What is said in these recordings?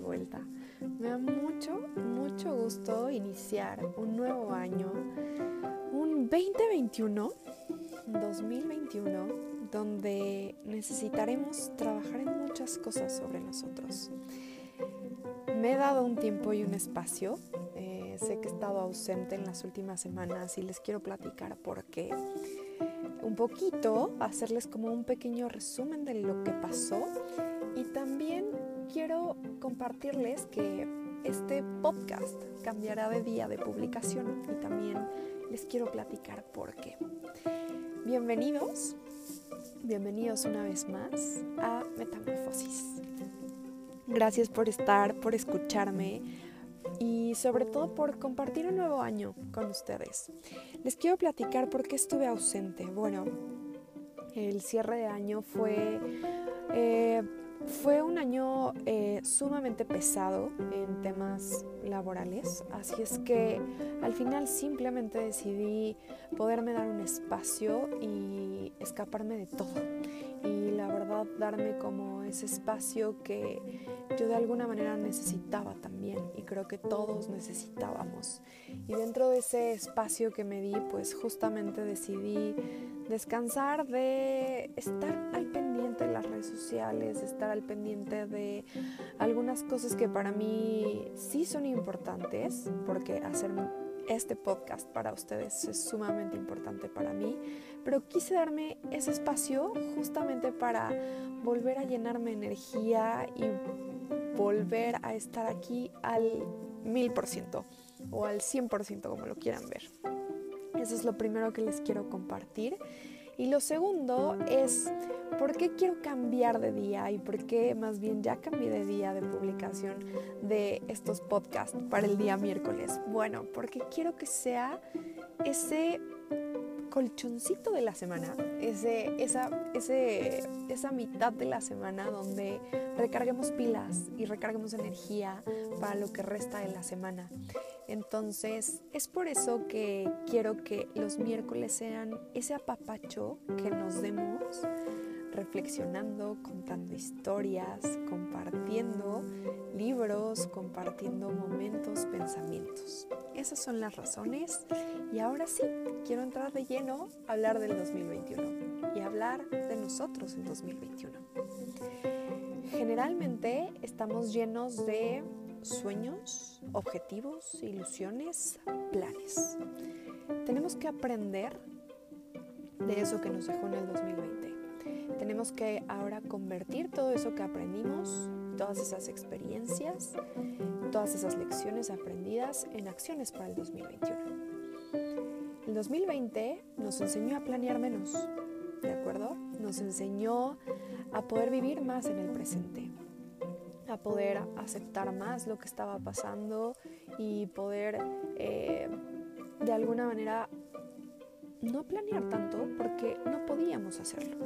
vuelta. Me da mucho, mucho gusto iniciar un nuevo año, un 2021, 2021, donde necesitaremos trabajar en muchas cosas sobre nosotros. Me he dado un tiempo y un espacio. Eh, sé que he estado ausente en las últimas semanas y les quiero platicar por qué un poquito, hacerles como un pequeño resumen de lo que pasó y también quiero compartirles que este podcast cambiará de día de publicación y también les quiero platicar por qué. Bienvenidos, bienvenidos una vez más a Metamorfosis. Gracias por estar, por escucharme, y sobre todo por compartir un nuevo año con ustedes. Les quiero platicar por qué estuve ausente. Bueno, el cierre de año fue, eh, fue un año eh, sumamente pesado en temas laborales, así es que al final simplemente decidí poderme dar un espacio y escaparme de todo. Y la verdad darme como ese espacio que yo de alguna manera necesitaba también y creo que todos necesitábamos. Y dentro de ese espacio que me di, pues justamente decidí descansar de estar sociales, estar al pendiente de algunas cosas que para mí sí son importantes, porque hacer este podcast para ustedes es sumamente importante para mí, pero quise darme ese espacio justamente para volver a llenarme de energía y volver a estar aquí al mil por ciento o al 100% como lo quieran ver. Eso es lo primero que les quiero compartir. Y lo segundo es por qué quiero cambiar de día y por qué más bien ya cambié de día de publicación de estos podcasts para el día miércoles. Bueno, porque quiero que sea ese colchoncito de la semana, ese, esa, esa mitad de la semana donde recarguemos pilas y recarguemos energía para lo que resta de la semana. Entonces, es por eso que quiero que los miércoles sean ese apapacho que nos demos reflexionando, contando historias, compartiendo libros, compartiendo momentos, pensamientos. Esas son las razones y ahora sí, quiero entrar de lleno a hablar del 2021 y hablar de nosotros en 2021. Generalmente estamos llenos de sueños, objetivos, ilusiones, planes. Tenemos que aprender de eso que nos dejó en el 2020 tenemos que ahora convertir todo eso que aprendimos, todas esas experiencias, todas esas lecciones aprendidas en acciones para el 2021. El 2020 nos enseñó a planear menos, ¿de acuerdo? Nos enseñó a poder vivir más en el presente, a poder aceptar más lo que estaba pasando y poder eh, de alguna manera no planear tanto porque no podíamos hacerlo.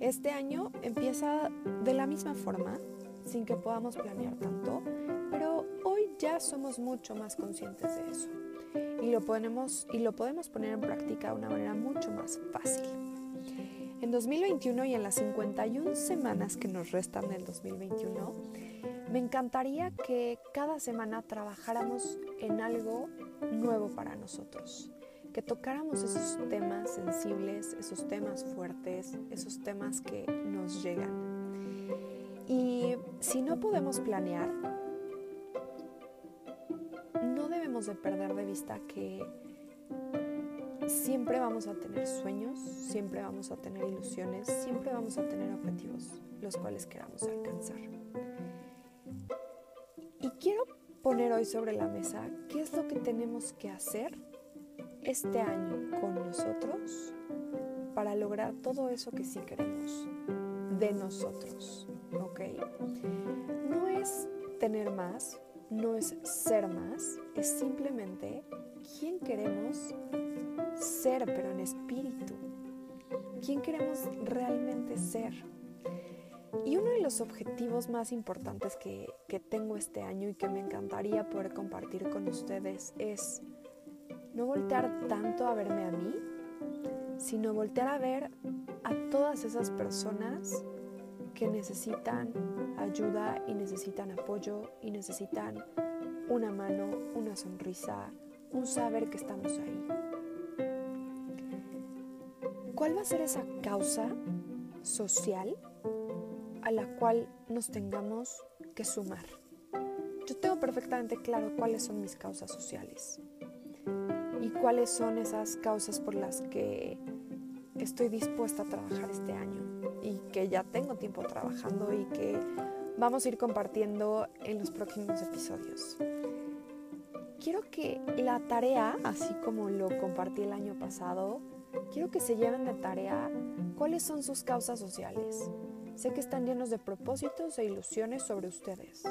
Este año empieza de la misma forma, sin que podamos planear tanto, pero hoy ya somos mucho más conscientes de eso y lo, podemos, y lo podemos poner en práctica de una manera mucho más fácil. En 2021 y en las 51 semanas que nos restan del 2021, me encantaría que cada semana trabajáramos en algo nuevo para nosotros que tocáramos esos temas sensibles, esos temas fuertes, esos temas que nos llegan. Y si no podemos planear, no debemos de perder de vista que siempre vamos a tener sueños, siempre vamos a tener ilusiones, siempre vamos a tener objetivos los cuales queramos alcanzar. Y quiero poner hoy sobre la mesa qué es lo que tenemos que hacer este año con nosotros para lograr todo eso que sí queremos de nosotros, ¿ok? No es tener más, no es ser más, es simplemente quién queremos ser, pero en espíritu. ¿Quién queremos realmente ser? Y uno de los objetivos más importantes que, que tengo este año y que me encantaría poder compartir con ustedes es no voltear tanto a verme a mí, sino voltear a ver a todas esas personas que necesitan ayuda y necesitan apoyo y necesitan una mano, una sonrisa, un saber que estamos ahí. ¿Cuál va a ser esa causa social a la cual nos tengamos que sumar? Yo tengo perfectamente claro cuáles son mis causas sociales y cuáles son esas causas por las que estoy dispuesta a trabajar este año y que ya tengo tiempo trabajando y que vamos a ir compartiendo en los próximos episodios. Quiero que la tarea, así como lo compartí el año pasado, quiero que se lleven de tarea cuáles son sus causas sociales. Sé que están llenos de propósitos e ilusiones sobre ustedes,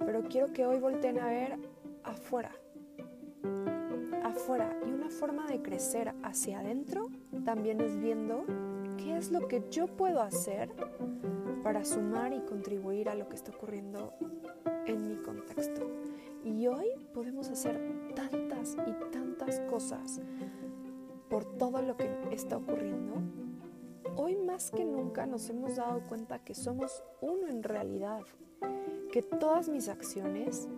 pero quiero que hoy volteen a ver afuera. Afuera. Y una forma de crecer hacia adentro también es viendo qué es lo que yo puedo hacer para sumar y contribuir a lo que está ocurriendo en mi contexto. Y hoy podemos hacer tantas y tantas cosas por todo lo que está ocurriendo. Hoy más que nunca nos hemos dado cuenta que somos uno en realidad, que todas mis acciones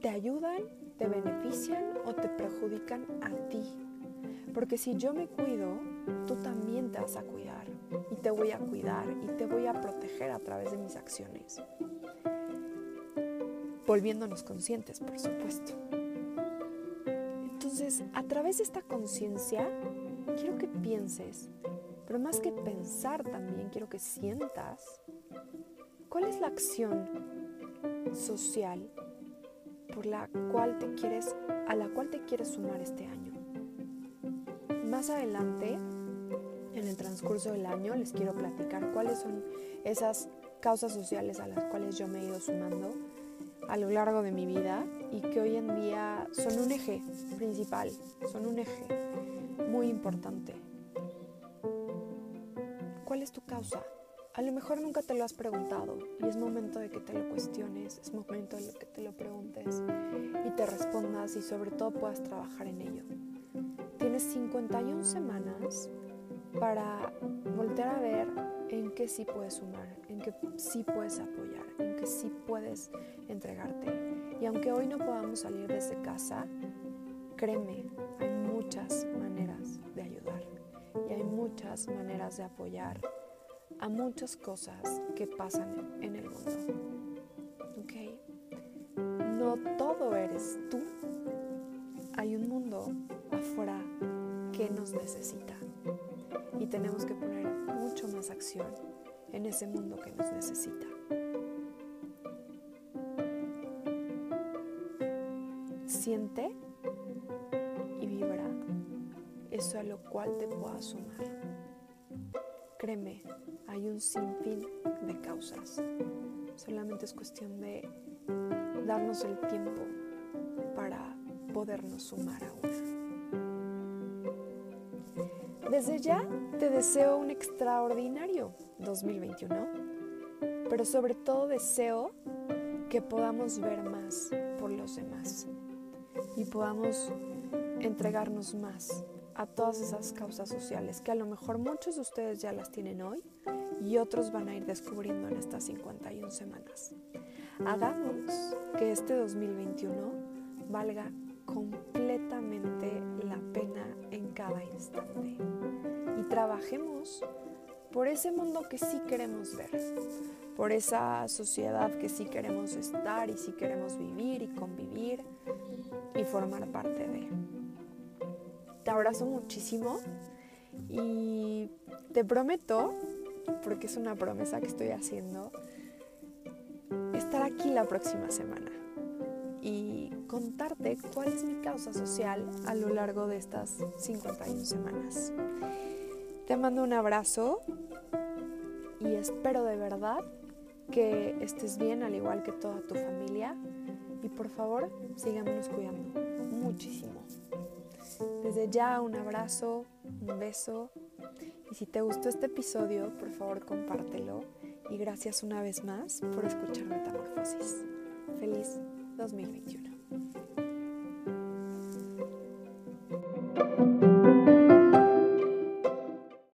te ayudan, te benefician o te perjudican a ti. Porque si yo me cuido, tú también te vas a cuidar y te voy a cuidar y te voy a proteger a través de mis acciones. Volviéndonos conscientes, por supuesto. Entonces, a través de esta conciencia, quiero que pienses, pero más que pensar también, quiero que sientas cuál es la acción social por la cual te quieres, a la cual te quieres sumar este año. Más adelante, en el transcurso del año, les quiero platicar cuáles son esas causas sociales a las cuales yo me he ido sumando a lo largo de mi vida y que hoy en día son un eje principal, son un eje muy importante. ¿Cuál es tu causa? A lo mejor nunca te lo has preguntado y es momento de que te lo cuestiones, es momento de que te lo preguntes y te respondas y sobre todo puedas trabajar en ello. Tienes 51 semanas para volver a ver en qué sí puedes sumar, en qué sí puedes apoyar, en qué sí puedes entregarte. Y aunque hoy no podamos salir desde casa, créeme, hay muchas maneras de ayudar y hay muchas maneras de apoyar a muchas cosas que pasan en el mundo. ¿Ok? No todo eres tú. Hay un mundo afuera que nos necesita y tenemos que poner mucho más acción en ese mundo que nos necesita. Siente y vibra eso a lo cual te puedas sumar. Créeme, hay un sinfín de causas. Solamente es cuestión de darnos el tiempo para podernos sumar a una. Desde ya te deseo un extraordinario 2021, pero sobre todo deseo que podamos ver más por los demás y podamos entregarnos más a todas esas causas sociales que a lo mejor muchos de ustedes ya las tienen hoy y otros van a ir descubriendo en estas 51 semanas. Hagamos que este 2021 valga completamente la pena en cada instante y trabajemos por ese mundo que sí queremos ver, por esa sociedad que sí queremos estar y sí queremos vivir y convivir y formar parte de. Te abrazo muchísimo y te prometo, porque es una promesa que estoy haciendo, estar aquí la próxima semana y contarte cuál es mi causa social a lo largo de estas 51 semanas. Te mando un abrazo y espero de verdad que estés bien al igual que toda tu familia y por favor síganos cuidando muchísimo. Desde ya un abrazo, un beso y si te gustó este episodio, por favor compártelo y gracias una vez más por escuchar Metamorfosis. Feliz 2021. Thank you.